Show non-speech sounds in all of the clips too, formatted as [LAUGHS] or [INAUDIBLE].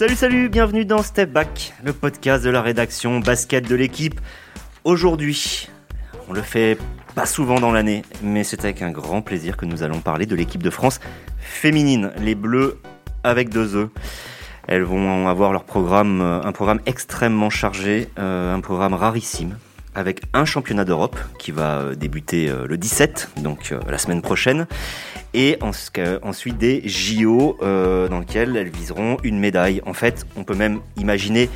Salut, salut, bienvenue dans Step Back, le podcast de la rédaction basket de l'équipe. Aujourd'hui, on le fait pas souvent dans l'année, mais c'est avec un grand plaisir que nous allons parler de l'équipe de France féminine, les Bleus avec deux œufs. Elles vont avoir leur programme, euh, un programme extrêmement chargé, euh, un programme rarissime, avec un championnat d'Europe qui va euh, débuter le 17, donc la semaine prochaine, et ensuite des JO dans lesquels elles viseront une médaille. En fait, on peut même imaginer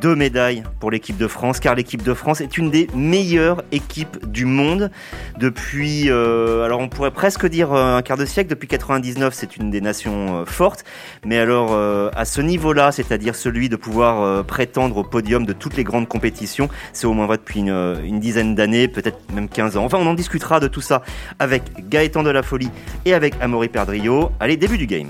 deux médailles pour l'équipe de France, car l'équipe de France est une des meilleures équipes du monde depuis, euh, alors on pourrait presque dire euh, un quart de siècle, depuis 99 c'est une des nations euh, fortes, mais alors à ce niveau-là, c'est-à-dire celui de pouvoir prétendre au podium de toutes les grandes compétitions, c'est au moins vrai depuis une, dizaine d'années, peut-être même 15 ans. Enfin on en discutera de tout ça avec Gaëtan de la Folie et avec Amaury Perdrio. Allez, début du game.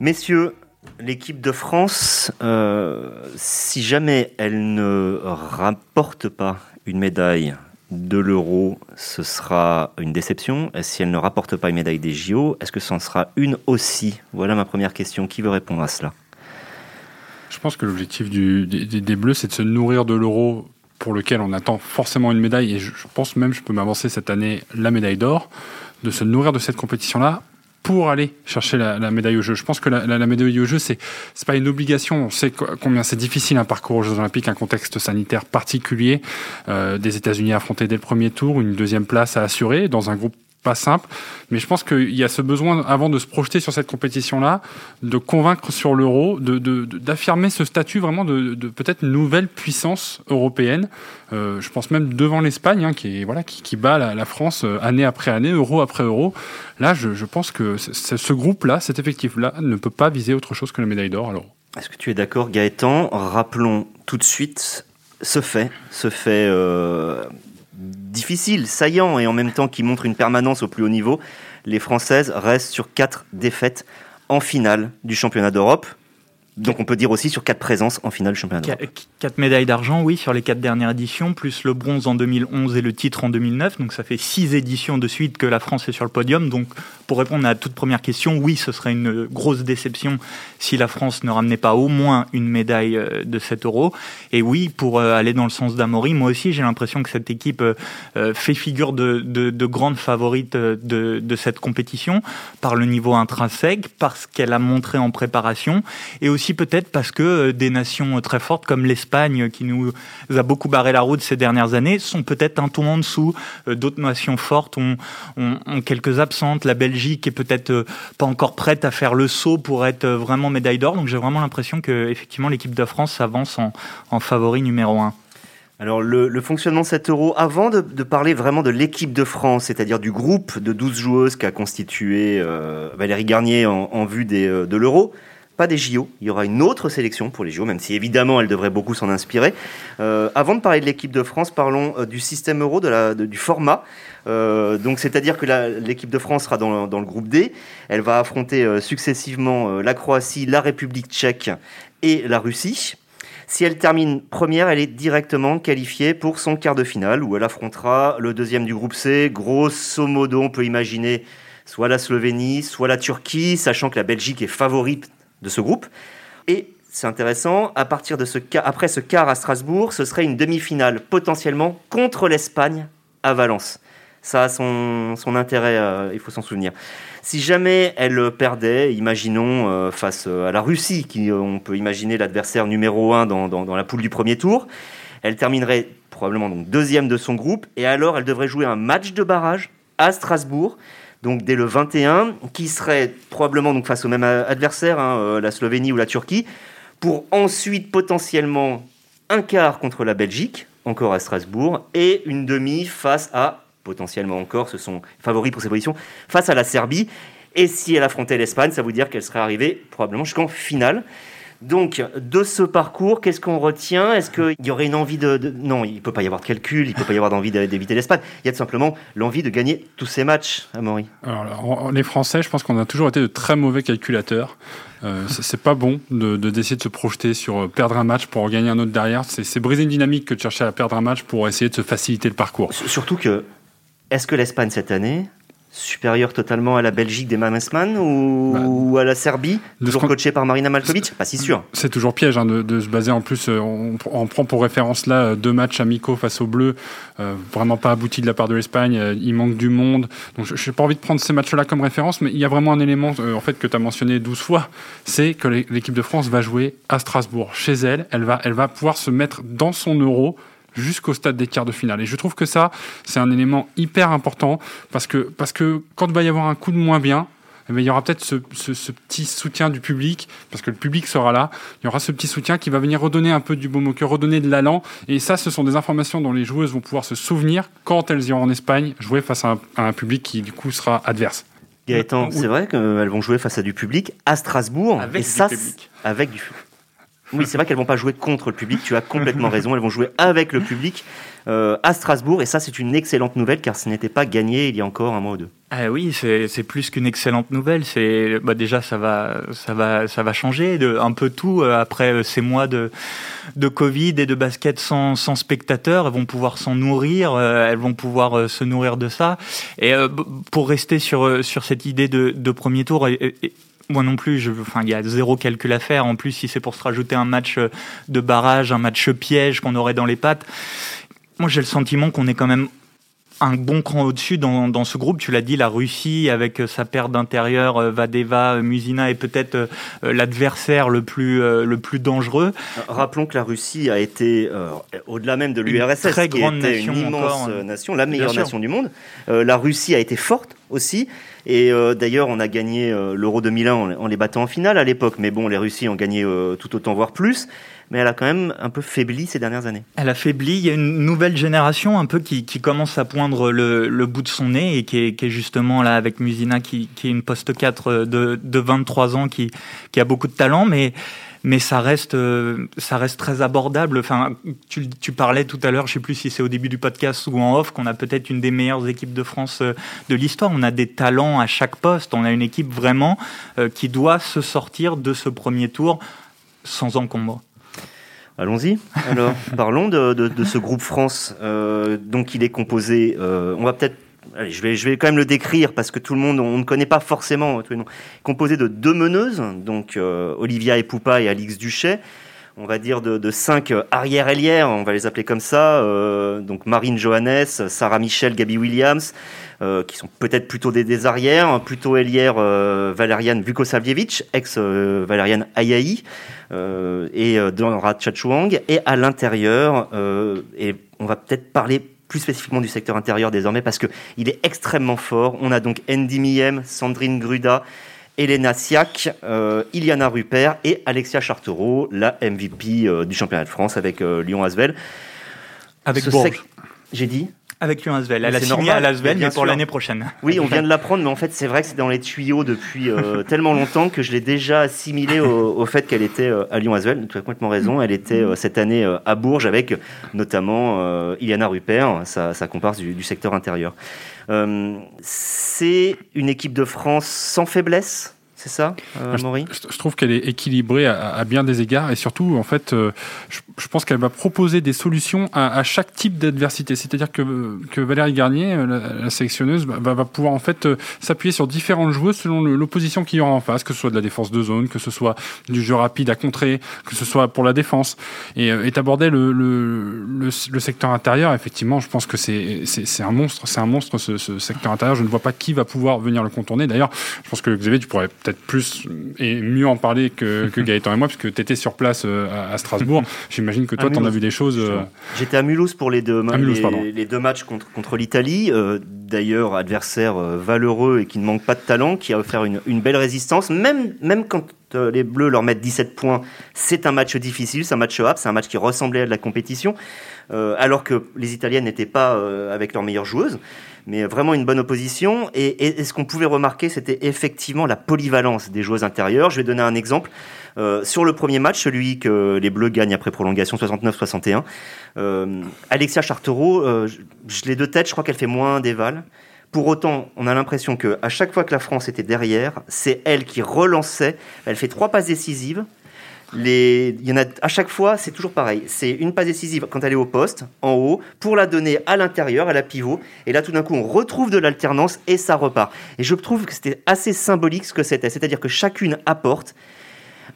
Messieurs, l'équipe de France, euh, si jamais elle ne rapporte pas une médaille de l'euro, ce sera une déception. Et si elle ne rapporte pas une médaille des JO, est-ce que ce en sera une aussi? Voilà ma première question. Qui veut répondre à cela? Je pense que l'objectif des, des, Bleus, c'est de se nourrir de l'euro pour lequel on attend forcément une médaille. Et je, je pense même, je peux m'avancer cette année, la médaille d'or, de se nourrir de cette compétition-là pour aller chercher la, médaille au jeu. Je pense que la, médaille au jeu, c'est c'est pas une obligation. On sait combien c'est difficile un parcours aux Jeux Olympiques, un contexte sanitaire particulier, euh, des États-Unis affrontés dès le premier tour, une deuxième place à assurer dans un groupe pas simple. Mais je pense qu'il y a ce besoin, avant de se projeter sur cette compétition-là, de convaincre sur l'euro, d'affirmer de, ce statut vraiment de, peut-être nouvelle puissance européenne. Euh, je pense même devant l'Espagne, hein, qui, voilà, qui, bat la, France euh, année après année, euro après euro. Là, je, je pense que ce groupe-là, cet effectif-là, ne peut pas viser autre chose que la médaille d'or à l'euro. Est-ce que tu es d'accord, Gaëtan? Rappelons tout de suite ce fait, ce fait euh, difficile, saillant et en même temps qui montre une permanence au plus haut niveau, les Françaises restent sur quatre défaites en finale du championnat d'Europe. Donc on peut dire aussi sur quatre présences en finale du championnat d'Europe. Quatre médailles d'argent, oui, sur les quatre dernières éditions, plus le bronze en 2011 et le titre en 2009. Donc ça fait six éditions de suite que la France est sur le podium. Donc pour répondre à la toute première question, oui, ce serait une grosse déception si la France ne ramenait pas au moins une médaille euh, de 7 euros. Et oui, pour euh, aller dans le sens d'Amaury, moi aussi j'ai l'impression que cette équipe euh, fait figure de, de, de grande favorite de, de cette compétition par le niveau intrinsèque, parce qu'elle a montré en préparation et aussi peut-être parce que euh, des nations très fortes comme l'Espagne, qui nous a beaucoup barré la route ces dernières années, sont peut-être un ton en dessous. Euh, d'autres nations fortes ont, quelques absentes. La Belgique est peut-être euh, pas encore prête à faire le saut pour être vraiment médaille d'or. Donc j'ai vraiment l'impression que effectivement l'équipe de France s'avance en, favori numéro un. Alors le, fonctionnement de cet euro, avant de, parler vraiment de l'équipe de France, c'est-à-dire du groupe de 12 joueuses qu'a constitué Valérie Garnier en, vue de l'euro, pas des JO. Il y aura une autre sélection pour les JO, même si évidemment elle devrait beaucoup s'en inspirer. Euh, avant de parler de l'équipe de France, parlons euh, du système euro, de la, du format. Euh, donc, c'est-à-dire que l'équipe de France sera dans, dans, le groupe D. Elle va affronter successivement la Croatie, la République tchèque et la Russie. Si elle termine première, elle est directement qualifiée pour son quart de finale, où elle affrontera le deuxième du groupe C. Grosso modo, on peut imaginer soit la Slovénie, soit la Turquie, sachant que la Belgique est favorite de ce groupe. Et c'est intéressant, à partir de ce après ce quart à Strasbourg, ce serait une demi-finale potentiellement contre l'Espagne à Valence. Ça a son, son intérêt, euh, il faut s'en souvenir. Si jamais elle perdait, imaginons euh, face à la Russie, qui euh, on peut imaginer l'adversaire numéro 1 dans, dans, la poule du premier tour, elle terminerait probablement donc deuxième de son groupe, et alors elle devrait jouer un match de barrage à Strasbourg donc dès le 21, qui serait probablement donc face au même adversaire, hein, euh, la Slovénie ou la Turquie, pour ensuite potentiellement un quart contre la Belgique, encore à Strasbourg, et une demi face à, potentiellement encore, ce sont favoris pour ces positions, face à la Serbie. Et si elle affrontait l'Espagne, ça veut dire qu'elle serait arrivée probablement jusqu'en finale. Donc, de ce parcours, qu'est-ce qu'on retient? Est-ce qu'il y aurait une envie de, Non, il ne peut pas y avoir de calcul, il ne peut pas y avoir d'envie d'éviter l'Espagne. Il y a tout simplement l'envie de gagner tous ces matchs, Amaury. Alors, les Français, je pense qu'on a toujours été de très mauvais calculateurs. Euh, c'est pas bon de d'essayer de, se projeter sur euh, perdre un match pour en gagner un autre derrière. C'est briser une dynamique que de chercher à perdre un match pour essayer de se faciliter le parcours. Surtout que, est-ce que l'Espagne cette année supérieur totalement à la Belgique des Mamesman ou, bah, à la Serbie, toujours coaché par Marina Malkovic? Pas si sûr. C'est toujours piège hein, de, se baser en plus. Euh, on, prend pour référence là euh, deux matchs amicaux face aux Bleus, euh, vraiment pas aboutis de la part de l'Espagne. il manque du monde. Donc je n'ai pas envie de prendre ces matchs-là comme référence, mais il y a vraiment un élément en fait que tu as mentionné 12 fois, c'est que l'équipe de France va jouer à Strasbourg, chez elle. Elle va, elle va pouvoir se mettre dans son euro jusqu'au stade des quarts de finale. Et je trouve que ça, c'est un élément hyper important parce que, parce que quand il va y avoir un coup de moins bien, eh ben, il y aura peut-être ce, petit soutien du public, parce que le public sera là. Il y aura ce petit soutien qui va venir redonner un peu du baume au cœur, redonner de l'allant. Et ça, ce sont des informations dont les joueuses vont pouvoir se souvenir quand elles iront en Espagne jouer face à un, public qui, du coup, sera adverse. Gaëtan, c'est vrai qu'elles vont jouer face à du public à Strasbourg. Avec et ça, public. Avec du oui, c'est vrai qu'elles vont pas jouer contre le public. Tu as complètement raison. Elles vont jouer avec le public euh, à Strasbourg. Et ça, c'est une excellente nouvelle car ce n'était pas gagné il y a encore un mois ou deux. Ah oui, c'est plus qu'une excellente nouvelle. C'est bah déjà ça va, changer un peu tout euh, après euh, ces mois de Covid et de basket sans, spectateurs. Elles vont pouvoir s'en nourrir. Elles vont pouvoir se nourrir de ça. Et pour rester sur cette idée de premier tour. Moi non plus, je, enfin, il y a zéro calcul à faire. En plus, si c'est pour se rajouter un match euh, de barrage, un match piège qu'on aurait dans les pattes, moi j'ai le sentiment qu'on est quand même un bon cran au-dessus dans, dans, ce groupe. Tu l'as dit, la Russie avec euh, sa paire d'intérieur, euh, Vadeva, Musina est peut-être l'adversaire le plus le plus dangereux. Rappelons que la Russie a été au-delà même de l'URSS, qui grande était nation une immense nation, la meilleure nation du monde. la Russie a été forte aussi. Et euh, d'ailleurs, on a gagné euh, l'Euro 2001 en, les battant en finale à l'époque. Mais bon, les Russies ont gagné euh, tout autant, voire plus. Mais elle a quand même un peu faibli ces dernières années. Elle a faibli. Il y a une nouvelle génération un peu qui, commence à poindre le, bout de son nez et qui est, justement là avec Musina, qui, est une poste 4 de, de 23 ans, qui, a beaucoup de talent. Mais mais ça reste, euh, ça reste très abordable. Enfin, tu, parlais tout à l'heure, je sais plus si c'est au début du podcast ou en off, qu'on a peut-être une des meilleures équipes de France euh, de l'histoire. On a des talents à chaque poste. On a une équipe vraiment euh, qui doit se sortir de ce premier tour sans encombre. Allons-y. Alors, [LAUGHS] parlons de, de, de, ce groupe France. donc, il est composé. on va peut-être Allez, je, vais, je vais quand même le décrire parce que tout le monde, on ne connaît pas forcément tous les noms. Composé de deux meneuses, donc euh, Olivia Epoupa et Alix Duchet. On va dire de, de cinq arrière-ailières, on va les appeler comme ça. Euh, donc Marine Johannes, Sarah Michel, Gabi Williams, euh, qui sont peut-être plutôt des, des, arrières, plutôt ailière euh, Valeriane Vukosavljevic, ex-Valeriane Ayaï, et Donra Chachouang. Et à l'intérieur, et on va peut-être parler plus spécifiquement du secteur intérieur désormais, parce qu'il est extrêmement fort. On a donc Andy Miem, Sandrine Gruda, Elena Siak, euh, Iliana Rupert et Alexia Chartereau, la MVP euh, du championnat de France avec euh, Lyon Asvel. Avec J'ai dit avec Lyon Asvel. Elle a signé à l'Asvel, mais pour l'année prochaine. Oui, on [LAUGHS] vient de l'apprendre, mais en fait, c'est vrai que c'est dans les tuyaux depuis euh, [LAUGHS] tellement longtemps que je l'ai déjà assimilé au, fait qu'elle était euh, à Lyon Asvel. Tu as complètement raison. Elle était euh, cette année à Bourges avec notamment Iliana Rupert, sa, sa comparse du, du secteur intérieur. c'est une équipe de France sans faiblesse? C'est ça, euh, je, trouve qu'elle est équilibrée à, bien des égards et surtout, en fait, euh, je, pense qu'elle va proposer des solutions à, chaque type d'adversité. C'est-à-dire que, que Valérie Garnier, euh, la, sélectionneuse, va, va, pouvoir en fait s'appuyer sur différentes joueuses selon l'opposition qu'il y aura en face, que ce soit de la défense de zone, que ce soit du jeu rapide à contrer, que ce soit pour la défense. Et, et aborder le, le, le, secteur intérieur, effectivement, je pense que c'est un monstre, c'est un monstre ce, ce secteur intérieur. Je ne vois pas qui va pouvoir venir le contourner. D'ailleurs, je pense que Xavier, tu pourrais peut-être plus et mieux en parler que, que [LAUGHS] Gaëtan et moi, puisque tu étais sur place euh, à, Strasbourg. [LAUGHS] J'imagine que toi, tu en as vu des choses. Euh, J'étais à Mulhouse pour les deux, les, deux matchs contre, contre l'Italie. Euh, d'ailleurs, adversaire valeureux et qui ne manque pas de talent, qui a offert une, une belle résistance. Même, même quand les Bleus leur mettent 17 points, c'est un match difficile, c'est un match up, c'est un match qui ressemblait à de la compétition, alors que les Italiennes n'étaient pas avec leurs meilleures joueuses mais vraiment une bonne opposition. Et, ce qu'on pouvait remarquer, c'était effectivement la polyvalence des joueuses intérieures. Je vais donner un exemple. Euh, sur le premier match, celui que les Bleus gagnent après prolongation 69-61, euh, Alexia Chartereau, euh, je, l'ai de tête, je crois qu'elle fait moins d'éval. Pour autant, on a l'impression que à chaque fois que la France était derrière, c'est elle qui relançait. Elle fait trois passes décisives. Les, il y en a à chaque fois, c'est toujours pareil. C'est une passe décisive quand elle est au poste, en haut, pour la donner à l'intérieur, à la pivot. Et là, tout d'un coup, on retrouve de l'alternance et ça repart. Et je trouve que c'était assez symbolique ce que c'était. C'est-à-dire que chacune apporte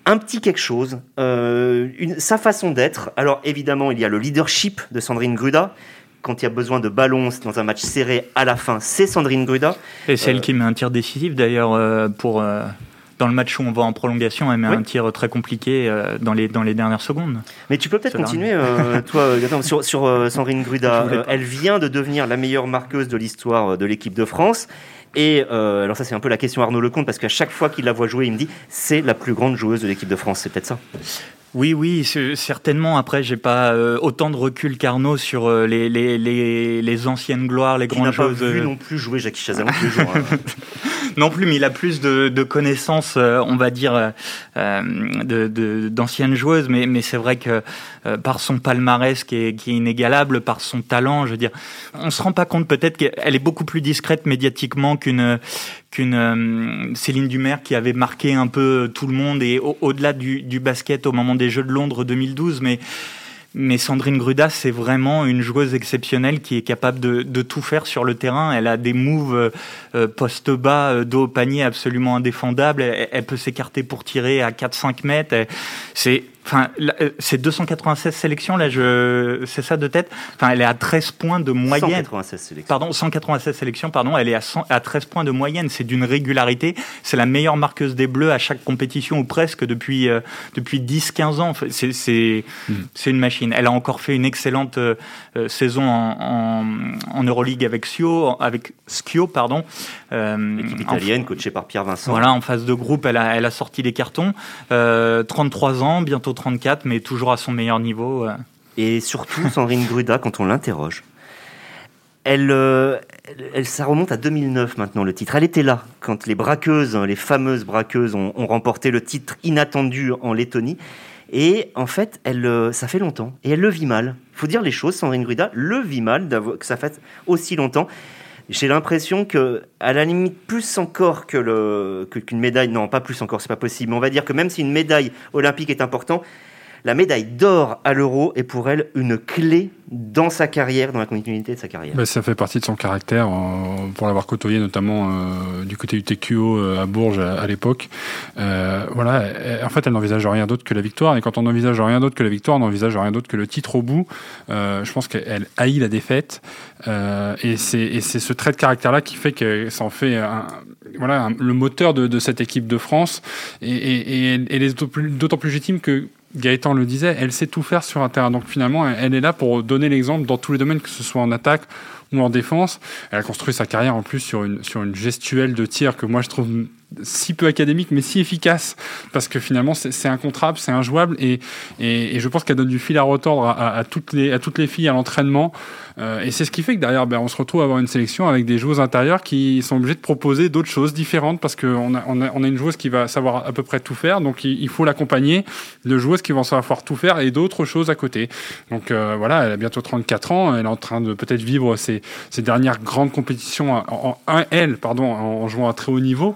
un petit quelque chose, euh, une, sa façon d'être. Alors évidemment, il y a le leadership de Sandrine Gruda. Quand il y a besoin de ballons dans un match serré à la fin, c'est Sandrine Gruda. Et c'est elle qui met un tir décisif d'ailleurs euh, pour euh, dans le match où on va en prolongation, elle met Oui. un tir très compliqué euh, dans les dans les dernières secondes. Mais tu peux peut-être continuer, euh, [LAUGHS] toi, euh, sur, sur euh, Sandrine Gruda. Elle vient de devenir la meilleure marqueuse de l'histoire de l'équipe de France. Et alors ça c'est un peu la question Arnaud Lecomte parce qu'à chaque fois qu'il la voit jouer, il me dit c'est la plus grande joueuse de l'équipe de France. C'est peut-être ça. Oui, oui, certainement. Après, j'ai pas euh, autant de recul qu'Arnaud sur euh, les, les, les, les anciennes gloires, les Qui grandes n'a pas choses. vu non plus jouer Jackie Chazalon tous les jours. hein. [LAUGHS] Non plus, mais il a plus de, de connaissances, euh, on va dire, euh, euh, de- de- d'anciennes joueuses. Mais, mais c'est vrai que par son palmarès qui est, qui est inégalable, par son talent, je veux dire, on se rend pas compte peut-être qu'elle est beaucoup plus discrète médiatiquement qu'une qu'une Céline Dumer qui avait marqué un peu tout le monde et au- au-delà du, du basket au moment des Jeux de Londres 2012, mais mais Sandrine Gruda, c'est vraiment une joueuse exceptionnelle qui est capable de, tout faire sur le terrain. Elle a des moves euh, euh, poste bas, euh, dos au panier absolument indéfendables. Elle, elle peut s'écarter pour tirer à 4-5 mètres. C'est, enfin, euh, c'est 296 sélections là. Je, c'est ça de tête. Enfin, elle est à 13 points de moyenne. 196 sélections. Pardon, 196 sélections, pardon, elle est à, 100 à 13 points de moyenne. C'est d'une régularité. C'est la meilleure marqueuse des Bleus à chaque compétition ou presque depuis, euh, depuis 10-15 ans. Enfin, C'est, c'est, c'est une machine. Elle a encore fait une excellente euh, euh, saison en, en, en Euroleague avec Schio, avec Schio, pardon. Euh, L'équipe en- italienne coachée par Pierre Vincent. voilà, en phase de groupe, elle a, elle a sorti les cartons. Euh, 33 ans, bientôt 34, mais toujours à son meilleur niveau. euh. Et surtout, Sandrine Gruda, quand on l'interroge, elle, euh, elle- ça remonte à 2009 maintenant le titre. Elle était là quand les braqueuses, les fameuses braqueuses, ont, remporté le titre inattendu en Lettonie. Et en fait, elle, euh, ça fait longtemps. Et elle le vit mal. Faut dire les choses, Sandrine Gruda le vit mal que ça fasse aussi longtemps. J'ai l'impression que, à la limite, plus encore qu'une médaille, non, pas plus encore, c'est pas possible. Mais on va dire que même si une médaille olympique est importante, la médaille d'or à l'euro est pour elle une clé dans sa carrière, dans la continuité de sa carrière. Bah, ça fait partie de son caractère, pour l'avoir côtoyé notamment euh, du côté du TQO euh, à Bourges à, l'époque. Euh, voilà, en fait, elle n'envisage rien d'autre que la victoire. Et quand on n'envisage rien d'autre que la victoire, on n'envisage rien d'autre que le titre au bout. Je pense qu'elle haït la défaite. Et c'est ce trait de caractère-là qui fait que ça en fait voilà, le moteur de, cette équipe de France. Et, elle- est d'autant plus légitime que Gaëtan le disait, elle sait tout faire sur un terrain. Donc finalement, elle- est là pour donner l'exemple dans tous les domaines, que ce soit en attaque ou en défense. Elle a construit sa carrière en plus sur une, sur une gestuelle de tir que moi je trouve si peu académique mais si efficace. Parce que finalement c'est incontrable, c'est injouable. Et, et, et je pense qu'elle donne du fil à retordre à, à- toutes, les, à toutes les filles à l'entraînement. Euh, et c'est ce qui fait que derrière ben, on se retrouve à avoir une sélection avec des joueuses intérieures qui sont obligées de proposer d'autres choses différentes parce qu'on a, on a, on a une joueuse qui va savoir à peu près tout faire. Donc il, il faut l'accompagner. De joueuses qui vont savoir tout faire et d'autres choses à côté. Donc euh, voilà elle a bientôt 34 ans. Elle est en train de peut-être vivre ses, ses dernières grandes compétitions en, en- elle pardon en jouant à très haut niveau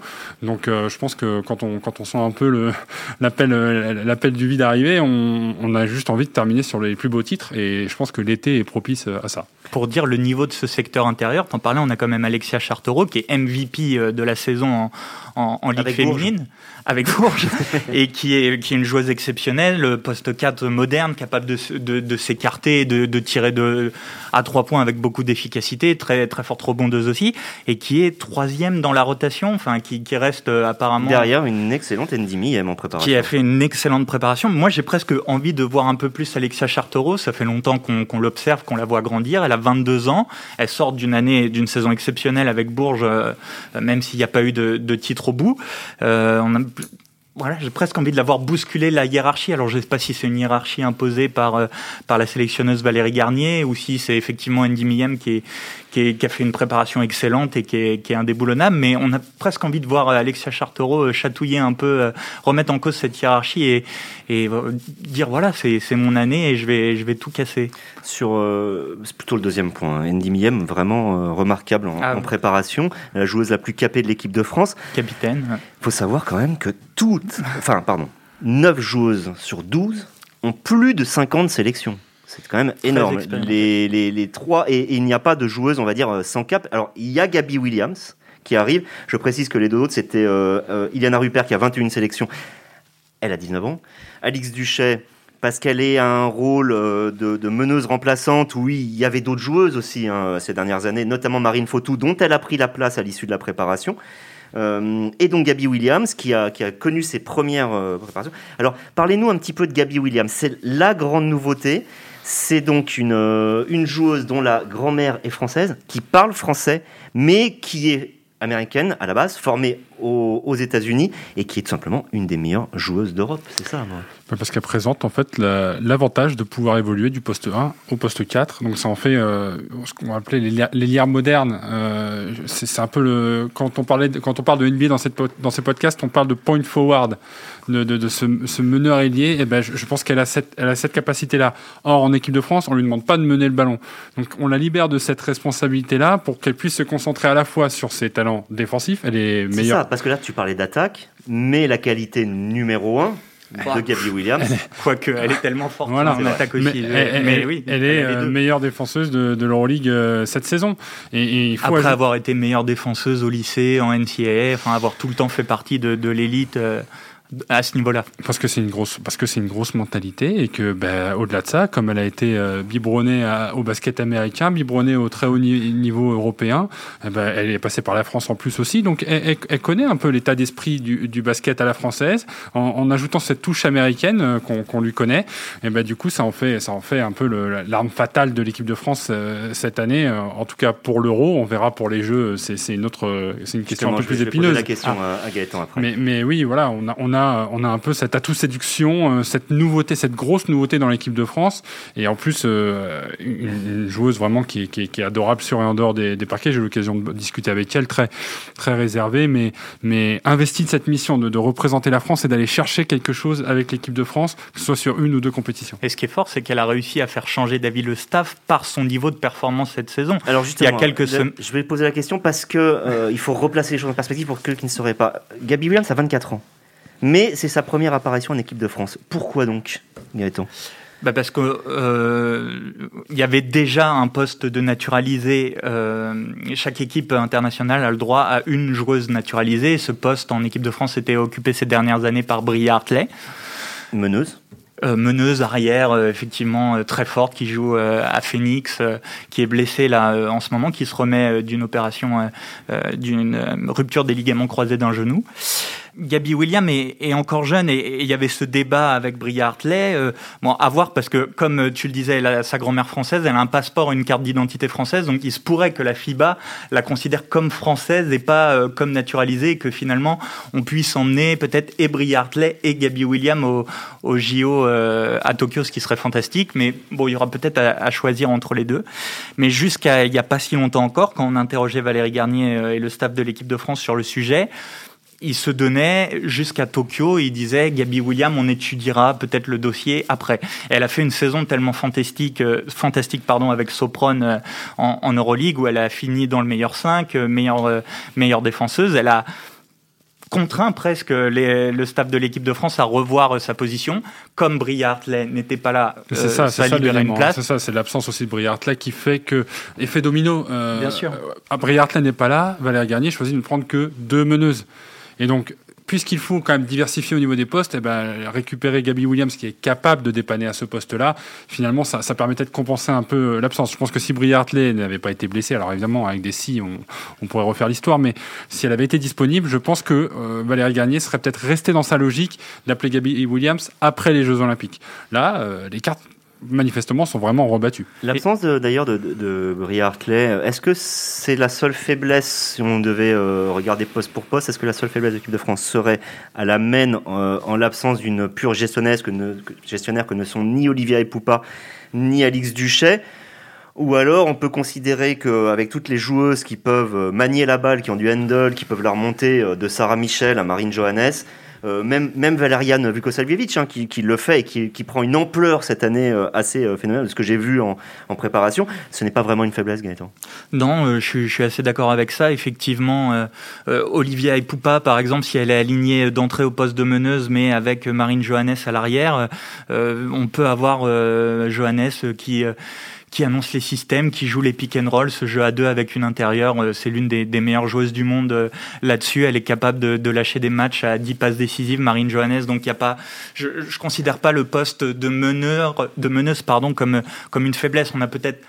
euh, je pense que quand on, sent un peu [LAUGHS] euh, l'appel du vide arriver, on, a juste envie de terminer sur les plus beaux titres et je pense que l'été est propice à ça. Pour dire le niveau de ce secteur intérieur, t'en parlais, on a quand même Alexia Chartereau qui est MVP euh, de la saison en, en, en Ligue Avec féminine. Avec Bourges, [LAUGHS] et qui est, qui est une joueuse exceptionnelle, le poste 4 moderne, capable de, de, de s'écarter, de, de tirer de, à trois points avec beaucoup d'efficacité, très, très forte rebondeuse aussi, et qui est troisième dans la rotation, enfin, qui, qui reste euh, apparemment Derrière, une excellente Ndimi en préparation. qui a fait une excellente préparation. Moi, j'ai presque envie de voir un peu plus Alexia Chartereau. Ça fait longtemps qu'on l'observe, qu'on la voit grandir. Elle a 22 ans. Elle sort d'une année, d'une saison exceptionnelle avec Bourges, euh, même s'il n'y a pas eu de, de titre au bout. Euh, voilà, j'ai presque envie de la voir bousculer la hiérarchie. Alors, je ne sais pas si c'est une hiérarchie imposée par, euh, par la sélectionneuse Valérie Garnier ou si c'est effectivement Andy Miem qui, est, qui, est- qui a fait une préparation excellente et qui est, qui est indéboulonnable. Mais on a presque envie de voir euh, Alexia Chartereau chatouiller un peu, euh, remettre en cause cette hiérarchie et, et euh, dire voilà, c'est mon année et je vais, je vais tout casser. Sur, euh, c'est plutôt le deuxième point. hein. Ndimi Miem, vraiment euh, remarquable en, Ah en préparation, la joueuse la plus capée de l'équipe de France. Capitaine. Il faut savoir quand même que toutes, enfin, pardon, 9 joueuses sur 12 ont plus de 50 sélections. C'est quand même énorme. Les, les, les, trois, et, il n'y a pas de joueuse, on va dire, sans cap. Alors, il y a Gabby Williams qui arrive. Je précise que les deux autres, c'était euh, euh, Iliana Rupert qui a 21 sélections. Elle a 19 ans. Alix Duchet, parce qu'elle est un rôle euh, de, meneuse remplaçante. Oui, il y avait d'autres joueuses aussi hein, ces dernières années, notamment Marine Fautou, dont elle a pris la place à l'issue de la préparation. Euh, et donc Gabby Williams, qui a, qui a connu ses premières euh, préparations. Alors, parlez-nous un petit peu de Gabby Williams. C'est la grande nouveauté. C'est donc une, une joueuse dont la grand-mère est française, qui parle français, mais qui est américaine à la base, formée aux, États-Unis et qui est tout simplement une des meilleures joueuses d'Europe. C'est ça, moi. Parce qu'elle présente en fait l'avantage de pouvoir évoluer du poste 1 au poste 4. Donc ça en fait euh, ce qu'on va appeler l'ailière moderne. Euh, c'est un peu le quand on parlait quand on parle de NBA dans cette dans ces podcasts, on parle de point forward, de, de, ce, ce, meneur ailier. Et eh ben je, pense qu'elle a cette elle a cette capacité là. Or en équipe de France, on lui demande pas de mener le ballon. Donc on la libère de cette responsabilité là pour qu'elle puisse se concentrer à la fois sur ses talents défensifs. Elle est meilleure parce que là, tu parlais d'attaque, mais la qualité numéro 1 de Gabby Williams. [LAUGHS] Quoique, elle est tellement forte en attaque aussi. Mais, oui, elle, est euh, meilleure défenseuse de, de l'Euroleague euh, cette saison. Et, il faut Après avoir été meilleure défenseuse au lycée, en NCAA, enfin avoir tout le temps fait partie de, de l'élite. Euh, à ce niveau-là Parce que c'est une grosse, parce que c'est une grosse mentalité et que, ben, au-delà de ça, comme elle a été euh, biberonnée au basket américain, biberonnée au très haut niveau européen, eh ben, elle est passée par la France en plus aussi, donc elle, connaît un peu l'état d'esprit du, du, basket à la française, en, ajoutant cette touche américaine euh, qu'on lui connaît. Et ben, du coup, ça en fait, ça en fait un peu l'arme fatale de l'équipe de France euh, cette année. en tout cas pour l'Euro, on verra pour les Jeux. C'est une autre, c'est une question un peu plus épineuse. la question ah. à Gaëtan après. Mais, mais oui, voilà, on a, on a on a un peu cet atout séduction, euh, cette nouveauté, cette grosse nouveauté dans l'équipe de France. Et en plus, euh, une, joueuse vraiment qui est, adorable sur et en dehors des, parquets. J'ai eu l'occasion de discuter avec elle, très, très réservée, mais, mais investie de cette mission de, représenter la France et d'aller chercher quelque chose avec l'équipe de France, que ce soit sur une ou deux compétitions. Et ce qui est fort, c'est qu'elle a réussi à faire changer d'avis le staff par son niveau de performance cette saison. Alors justement, il y a quelques je vais poser la question parce que euh, il faut replacer les choses en perspective pour ceux qui ne sauraient pas. Gabi Williams a 24 ans mais c'est sa première apparition en équipe de France. Pourquoi donc, Gaëtan? Bah parce qu'il euh, y avait déjà un poste de naturalisé. Euh, chaque équipe internationale a le droit à une joueuse naturalisée. Ce poste en équipe de France était occupé ces dernières années par Bria Hartley. Meneuse? Euh, meneuse arrière, euh, effectivement euh, très forte, qui joue à Phoenix, qui est blessée là en ce moment, qui se remet d'une opération, d'une rupture des ligaments croisés d'un genou. Gabi William est, encore jeune et il y avait ce débat avec Bria Hartley. bon, à voir parce que, comme tu le disais, sa grand-mère française, elle a un passeport, une carte d'identité française, donc il se pourrait que la FIBA la considère comme française et pas comme naturalisée, et que finalement on puisse emmener peut-être et Bria Hartley et Gabi William au, JO euh, à Tokyo, ce qui serait fantastique. Mais bon, il y aura peut-être à, choisir entre les deux. Mais jusqu'à il n'y a pas si longtemps encore, quand on interrogeait Valérie Garnier euh, et le staff de l'équipe de France sur le sujet, il se donnait jusqu'à Tokyo il disait Gabi William on étudiera peut-être le dossier après. elle a fait une saison tellement fantastique, euh, fantastique pardon, avec Sopron en, en, Euroleague où elle a fini dans le meilleur 5, meilleure, meilleure défenseuse. Elle a contraint presque le staff de l'équipe de France à revoir sa position. Comme Brie Hartley n'était pas là, c'est ça, euh, ça, ça une place. C'est ça, c'est l'absence aussi de Brie Hartley qui fait que effet domino. Euh, Bien sûr. Euh, Brie Hartley n'est pas là, Valérie Garnier choisit de ne prendre que deux meneuses. Et donc puisqu'il faut quand même diversifier au niveau des postes, et eh ben, récupérer Gabi Williams qui est capable de dépanner à ce poste-là, finalement, ça, ça, permettait de compenser un peu l'absence. Je pense que si Brie Hartley n'avait pas été blessée, alors évidemment, avec des si, on, on pourrait refaire l'histoire, mais si elle avait été disponible, je pense que euh, Valérie Garnier serait peut-être restée dans sa logique d'appeler Gabi Williams après les Jeux Olympiques. Là, euh, les cartes manifestement sont vraiment rebattus. L'absence d'ailleurs de, de, de Hartley, est-ce que c'est la seule faiblesse, si on devait euh, regarder poste pour poste, est-ce que la seule faiblesse de l'équipe de France serait à la main euh, en l'absence d'une pure gestionnaire que, ne, sont ni Olivier Poupa ni Alix Duchet? Ou alors on peut considérer qu'avec toutes les joueuses qui peuvent manier la balle, qui ont du handle, qui peuvent la remonter euh, de Sarah Michel à Marine Johannes, euh, même, même Valerian hein, qui, le fait et qui, prend une ampleur cette année euh, assez euh, phénoménale de ce que j'ai vu en, préparation, ce n'est pas vraiment une faiblesse, Gaëtan. Non, je suis, assez d'accord avec ça. Effectivement, Olivia Epoupa, par exemple, si elle est alignée d'entrée au poste de meneuse, mais avec Marine Johannes à l'arrière, on peut avoir Johannes qui qui annonce les systèmes, qui joue les pick and roll, ce jeu à deux avec une intérieure. Euh, c'est l'une des, meilleures joueuses du monde euh, là-dessus. Elle est capable de, lâcher des matchs à 10 passes décisives, Marine Johannes. Donc il y a pas, je, je considère pas le poste de meneur, de meneuse, pardon, comme comme une faiblesse. On a peut-être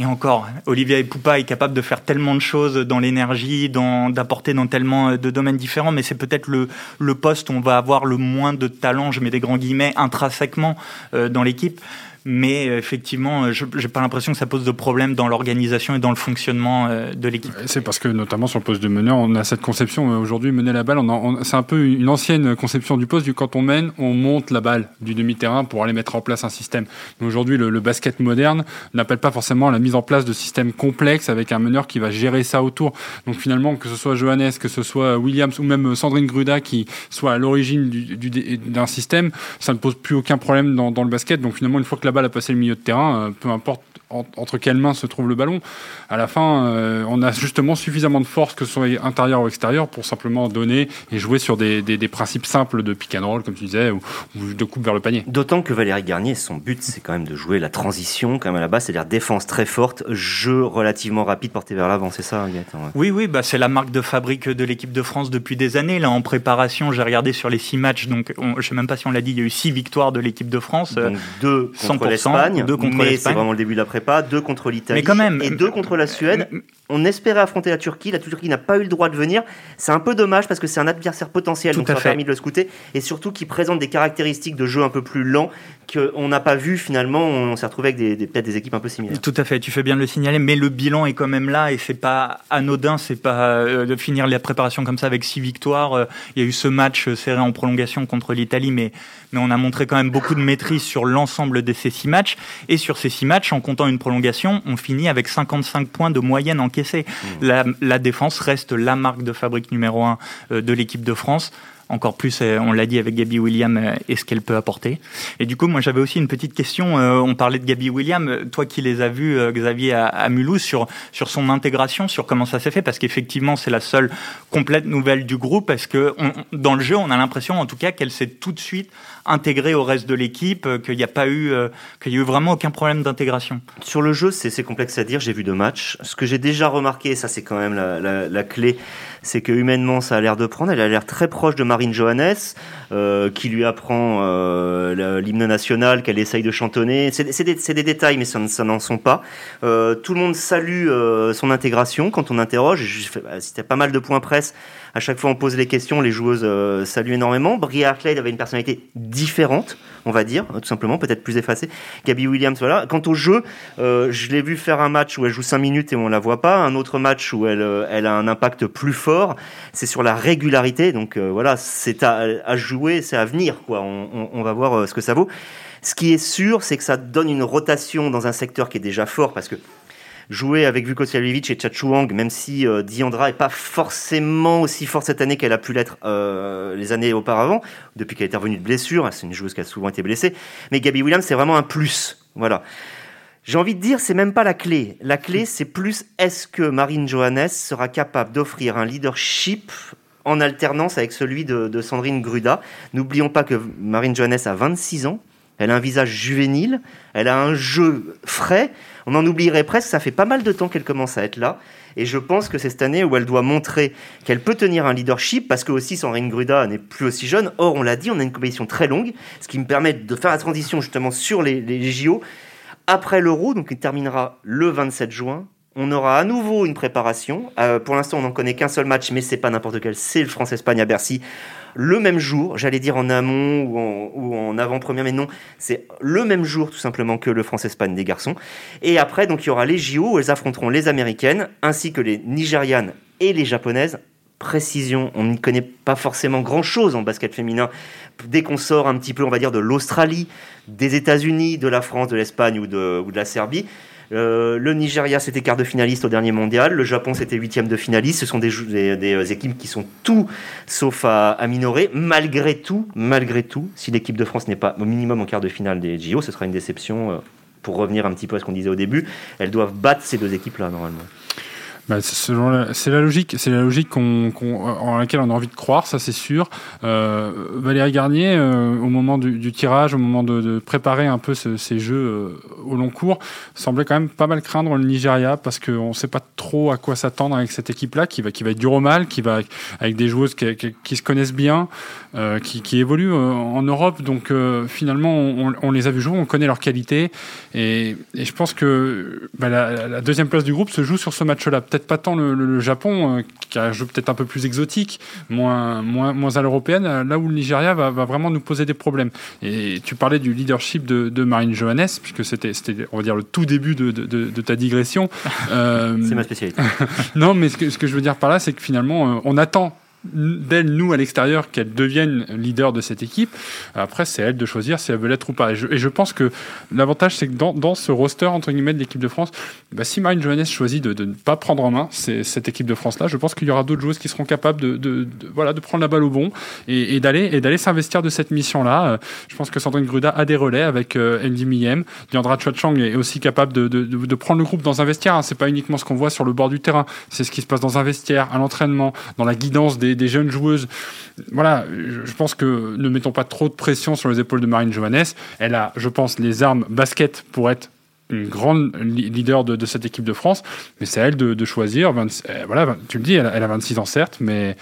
et encore, Olivia Poupa est capable de faire tellement de choses dans l'énergie, d'apporter dans tellement de domaines différents, mais c'est peut-être le, le poste où on va avoir le moins de talent, je mets des grands guillemets, intrinsèquement euh, dans l'équipe mais euh, effectivement, euh, je n'ai pas l'impression que ça pose de problème dans l'organisation et dans le fonctionnement euh, de l'équipe. C'est parce que notamment sur le poste de meneur, on a cette conception aujourd'hui mener la balle. c'est un peu une ancienne conception du poste quand on mène, on monte la balle du demi-terrain pour aller mettre en place un système. Aujourd'hui, le, basket moderne n'appelle pas forcément la mise en place de systèmes complexes avec un meneur qui va gérer ça autour. Donc finalement, que ce soit Johannes, que ce soit Williams ou même Sandrine Gruda qui soit à l'origine d'un système, ça ne pose plus aucun problème dans, dans le basket. Donc finalement, une fois que la balle a passé le milieu de terrain, euh, peu importe entre quelles mains se trouve le ballon. À la fin, euh, on a justement suffisamment de force, que ce soit intérieur ou extérieur, pour simplement donner et jouer sur des, des, des principes simples de pick and roll, comme tu disais, ou, de coupe vers le panier. D'autant que Valérie Garnier, son but, c'est quand même de jouer la transition, quand même à la base, c'est-à-dire défense très forte, jeu relativement rapide porté vers l'avant, c'est ça, Gaëtan Oui, oui, bah, c'est la marque de fabrique de l'équipe de France depuis des années. Là, en préparation, j'ai regardé sur les six matchs, donc on, je sais même pas si on l'a dit, il y a eu six victoires de l'équipe de France. Donc deux contre l'Espagne, deux contre mais c'est vraiment le début de la prépa, deux contre l'Italie et deux contre la Suède. On espérait affronter la Turquie. La Turquie n'a pas eu le droit de venir. C'est un peu dommage parce que c'est un adversaire potentiel, Tout donc ça a permis de le scouter. Et surtout qui présente des caractéristiques de jeu un peu plus lent qu'on n'a pas vu finalement. On s'est retrouvé avec des, peut-être des équipes un peu similaires. Tout à fait, tu fais bien de le signaler. Mais le bilan est quand même là et c'est pas anodin. C'est pas euh, de finir la préparation comme ça avec six victoires. Euh, il y a eu ce match serré en prolongation contre l'Italie, mais, mais on a montré quand même beaucoup de maîtrise sur l'ensemble de ces six matchs. Et sur ces six matchs, en comptant une prolongation, on finit avec 55 points de moyenne Mmh. La, la, défense reste la marque de fabrique numéro un euh, de l'équipe de France encore plus, euh, on l'a dit avec Gabi William, euh, et ce qu'elle peut apporter. Et du coup, moi j'avais aussi une petite question. Euh, on parlait de Gabi William, toi qui les as vus, Xavier, à, Mulhouse, sur, sur son intégration, sur comment ça s'est fait, parce qu'effectivement, c'est la seule complète nouvelle du groupe, parce que dans le jeu, on a l'impression en tout cas qu'elle s'est tout de suite intégrée au reste de l'équipe, qu'il n'y a pas eu, qu'il y a eu vraiment aucun problème d'intégration. Sur le jeu, c'est complexe à dire, j'ai vu deux matchs. Ce que j'ai déjà remarqué, ça c'est quand même la, la, clé, c'est que humainement, ça a l'air de prendre. Elle a l'air très proche de Johannes, euh, qui lui apprend euh, l'hymne national, qu'elle essaye de chantonner. C'est des, des, détails, mais ça, n'en sont pas. Euh, tout le monde salue son intégration quand on interroge. Bah, c'était pas mal de points presse. À chaque fois, on pose les questions, les joueuses euh, saluent énormément. Bria Hartley avait une personnalité différente, on va dire, tout simplement, peut-être plus effacée. Gabby Williams, voilà. Quant au jeu, euh, je l'ai vu faire un match où elle joue 5 minutes et on la voit pas. Un autre match où elle, euh, elle a un impact plus fort. C'est sur la régularité. Donc voilà, c'est à, jouer, c'est à venir. Quoi. On, on va voir ce que ça vaut. Ce qui est sûr, c'est que ça donne une rotation dans un secteur qui est déjà fort parce que jouer avec Vukoslavljevic et Chachouang, même si euh, Diandra est pas forcément aussi forte cette année qu'elle a pu l'être euh, les années auparavant, depuis qu'elle est revenue de blessure. C'est une joueuse qui a souvent été blessée. Mais Gabi Williams, c'est vraiment un plus. Voilà. J'ai envie de dire, c'est même pas la clé. La clé, c'est plus est-ce que Marine Johannes sera capable d'offrir un leadership en alternance avec celui de, de Sandrine Gruda? N'oublions pas que Marine Johannes a 26 ans. Elle a un visage juvénile, elle a un jeu frais, on en oublierait presque, ça fait pas mal de temps qu'elle commence à être là. Et je pense que c'est cette année où elle doit montrer qu'elle peut tenir un leadership, parce que aussi Sandrine Gruda n'est plus aussi jeune. Or, on l'a dit, on a une compétition très longue, ce qui me permet de faire la transition justement sur les, JO. Après l'Euro, donc il terminera le 27 juin, on aura à nouveau une préparation. Euh, pour l'instant, on n'en connaît qu'un seul match, mais c'est pas n'importe quel, c'est le France-Espagne à Bercy le même jour, j'allais dire en amont ou en, avant-première, mais non, c'est le même jour tout simplement que le France-Espagne des garçons. Et après, donc il y aura les JO où elles affronteront les Américaines ainsi que les Nigérianes et les Japonaises. Précision, on n'y connaît pas forcément grand-chose en basket féminin. Dès qu'on sort un petit peu, on va dire, de l'Australie, des États-Unis, de la France, de l'Espagne ou de, ou de la Serbie, Euh, le Nigeria, c'était quart de finaliste au dernier mondial. Le Japon, c'était huitième de finaliste. Ce sont des, des, équipes qui sont tout sauf à, minorer. Malgré tout, malgré tout, si l'équipe de France n'est pas au minimum en quart de finale des JO, ce sera une déception. pour revenir un petit peu à ce qu'on disait au début, elles doivent battre ces deux équipes-là normalement. Bah, c'est la logique, c'est la logique qu'on, en laquelle on a envie de croire, ça c'est sûr. Euh, Valérie Garnier, euh, au moment du, tirage, au moment de, préparer un peu ces jeux euh, au long cours, semblait quand même pas mal craindre le Nigeria parce qu'on ne sait pas trop à quoi s'attendre avec cette équipe-là, qui va, être dur au mal, qui va avec des joueuses qui, se connaissent bien, euh, qui, qui, évoluent en Europe. Donc finalement, on, les a vus jouer, on connaît leurs qualités, et, et je pense que bah, la, la, deuxième place du groupe se joue sur ce match-là. Peut-être pas tant le, Japon, euh, qui a un jeu peut-être un peu plus exotique, moins, moins, moins à l'européenne, là où le Nigeria va, vraiment nous poser des problèmes. Et tu parlais du leadership de, Marine Johannes, puisque c'était, on va dire, le tout début de, de, ta digression. [LAUGHS] Euh, C'est ma spécialité. [LAUGHS] non, mais ce que, ce que je veux dire par là, c'est que finalement, euh, on attend d'elle, nous, à l'extérieur, qu'elle devienne leader de cette équipe. Après, c'est elle de choisir si elle veut l'être ou pas. Et je, pense que l'avantage, c'est que dans, dans, ce roster, entre guillemets, de l'équipe de France, bah, si Marine Johannes choisit de, ne pas prendre en main cette équipe de France-là, je pense qu'il y aura d'autres joueuses qui seront capables de, de, voilà, de prendre la balle au bon et, et d'aller s'investir de cette mission-là. Je pense que Sandrine Gruda a des relais avec euh, Andy Miem. Diandra Chouachang est aussi capable de, prendre le groupe dans un vestiaire. Hein. C'est pas uniquement ce qu'on voit sur le bord du terrain, c'est ce qui se passe dans un vestiaire, à l'entraînement, dans la guidance des des, jeunes joueuses. Voilà, je pense que ne mettons pas trop de pression sur les épaules de Marine Johannes. Elle a, je pense, les armes basket pour être une grande leader de, cette équipe de France, mais c'est à elle de, choisir. Euh, voilà, tu le dis, elle, a 26 ans certes, mais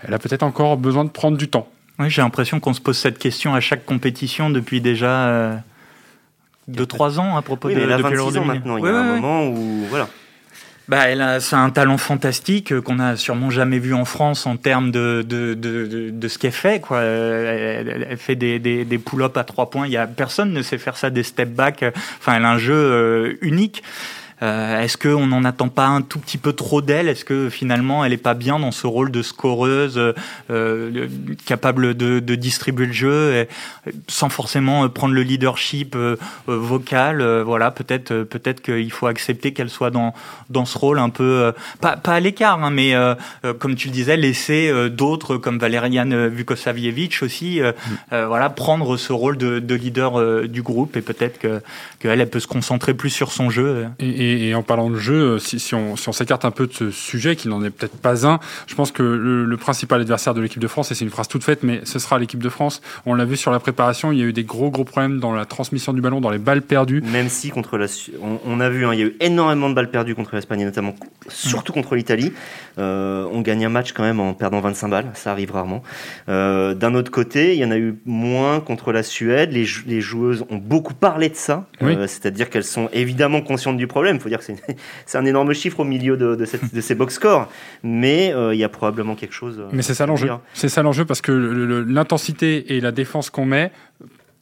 elle a peut-être encore besoin de prendre du temps. Oui, j'ai l'impression qu'on se pose cette question à chaque compétition depuis déjà 2-3 euh, ans à propos de, elle a 26 ans maintenant. Il y a un moment où voilà. Bah, elle a, c'est un talent fantastique qu'on a sûrement jamais vu en France en termes de, de, de, de ce qu'elle fait. Quoi. Elle, fait des, des, des pull-ups à trois points. Il y a personne ne sait faire ça, des step back. Enfin, elle a un jeu euh, unique. Euh, est-ce qu'on n'en attend pas un tout petit peu trop d'elle? Est-ce que finalement elle n'est pas bien dans ce rôle de scoreuse, euh, capable de, de, distribuer le jeu et, sans forcément prendre le leadership euh, euh, vocal Voilà, peut-être peut-être qu'il faut accepter qu'elle soit dans dans ce rôle un peu pas, pas à l'écart, hein, mais comme tu le disais, laisser d'autres comme Valerian Vukosavievich aussi, mm. voilà, prendre ce rôle de, de leader du groupe et peut-être que qu'elle elle peut se concentrer plus sur son jeu. Et, et, en parlant de jeu, si, si on s'écarte un peu de ce sujet, qui n'en est peut-être pas un, je pense que le, principal adversaire de l'équipe de France, et c'est une phrase toute faite, mais ce sera l'équipe de France. On l'a vu sur la préparation, il y a eu des gros gros problèmes dans la transmission du ballon, dans les balles perdues. Même si contre la, on, a vu, hein, il y a eu énormément de balles perdues contre l'Espagne, notamment surtout contre l'Italie. Euh, on gagne un match quand même en perdant 25 balles, ça arrive rarement. Euh, d'un autre côté, il y en a eu moins contre la Suède. Les, les joueuses ont beaucoup parlé de ça, euh, c'est-à-dire qu'elles sont évidemment conscientes du problème faut dire que c'est [LAUGHS] un énorme chiffre au milieu de, de, ces box scores, mais il y a probablement quelque chose. Mais c'est ça l'enjeu. C'est ça l'enjeu parce que l'intensité et la défense qu'on met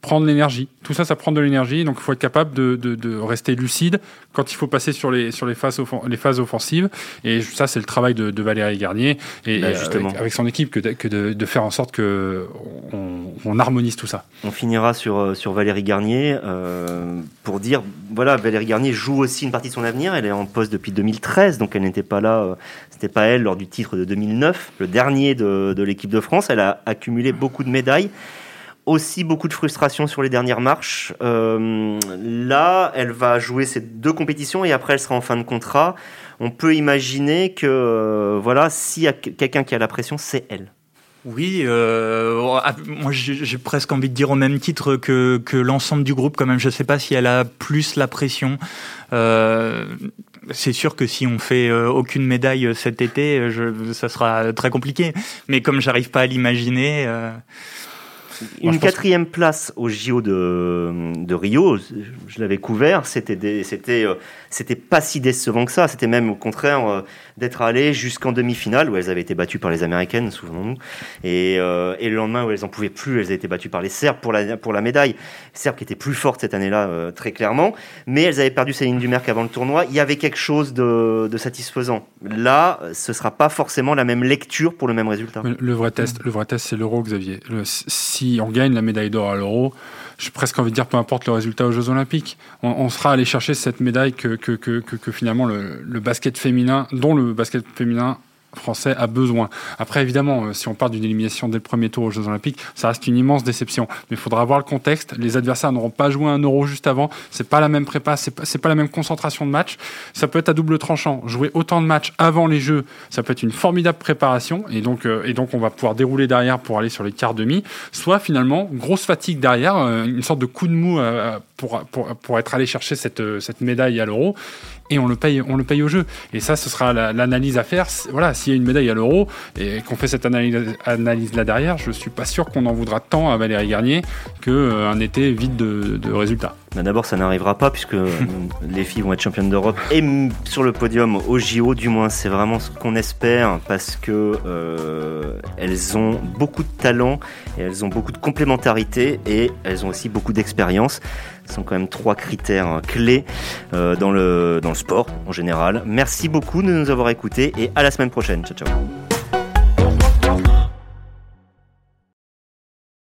prendre l'énergie. Tout ça, ça prend de l'énergie, donc il faut être capable de, de, de, rester lucide quand il faut passer sur les, sur les, phases, les phases offensives. Et ça, c'est le travail de, de Valérie Garnier et, bah, justement. Avec, son équipe que, que de, faire en sorte que on, on, harmonise tout ça. On finira sur, euh, sur Valérie Garnier euh, pour dire, voilà, Valérie Garnier joue aussi une partie de son avenir. Elle est en poste depuis 2013, donc elle n'était pas là, euh, c'était pas elle lors du titre de 2009, le dernier de, de l'équipe de France. Elle a accumulé beaucoup de médailles aussi beaucoup de frustration sur les dernières marches. Euh, là, elle va jouer ces deux compétitions et après elle sera en fin de contrat. On peut imaginer que, euh, voilà, s'il y a quelqu'un qui a la pression, c'est elle. Oui, euh, ah, moi j'ai presque envie de dire au même titre que, que l'ensemble du groupe quand même. Je ne sais pas si elle a plus la pression. c'est sûr que si on fait aucune médaille cet été, je, ça sera très compliqué. Mais comme j'arrive pas à l'imaginer, une quatrième place au JO de, de Rio, je l'avais couvert, c'était c'était euh, c'était pas si décevant que ça. C'était même au contraire euh, d'être allé jusqu'en demi-finale où elles avaient été battues par les Américaines, souvenons-nous. Et, euh, et, le lendemain où elles en pouvaient plus, elles avaient été battues par les Serbes pour la pour la médaille. Serbes qui étaient plus fortes cette année-là, très clairement. Mais elles avaient perdu Céline Dumerc avant le tournoi. Il y avait quelque chose de, de satisfaisant. Là, ce sera pas forcément la même lecture pour le même résultat. Le vrai test, le vrai test, c'est l'Euro, Xavier. Le, si on gagne la médaille d'or à l'Euro, j'ai presque envie de dire peu importe le résultat aux Jeux Olympiques, on, sera allé chercher cette médaille que, finalement le, le, basket féminin, dont le basket féminin français a besoin. Après, évidemment, euh, si on part d'une élimination dès le premier tour aux Jeux Olympiques, ça reste une immense déception. Mais il faudra voir le contexte. Les adversaires n'auront pas joué un euro juste avant. C'est pas la même prépa, c'est pas, pas la même concentration de match. Ça peut être à double tranchant. Jouer autant de matchs avant les Jeux, ça peut être une formidable préparation. Et donc, euh, on va pouvoir dérouler derrière pour aller sur les quarts demi. Soit finalement, grosse fatigue derrière, euh, une sorte de coup de mou pour, être allé chercher cette médaille à l'euro et on le paye, on le paye au jeu. Et ça, ce sera l'analyse à faire. Voilà, s'il y a une médaille à l'euro et qu'on fait cette analyse, analyse, là derrière, je suis pas sûr qu'on en voudra tant à Valérie Garnier qu'un euh, été vide de, de résultats. Bah, d'abord, ça n'arrivera pas puisque euh, [LAUGHS] les filles vont être championnes d'Europe et sur le podium au JO. Du moins, c'est vraiment ce qu'on espère parce que euh, elles ont beaucoup de talent et elles ont beaucoup de complémentarité et elles ont aussi beaucoup d'expérience. Ce sont quand même trois critères clés euh, dans, le, dans le sport en général. Merci beaucoup de nous avoir écoutés et à la semaine prochaine. Ciao, ciao.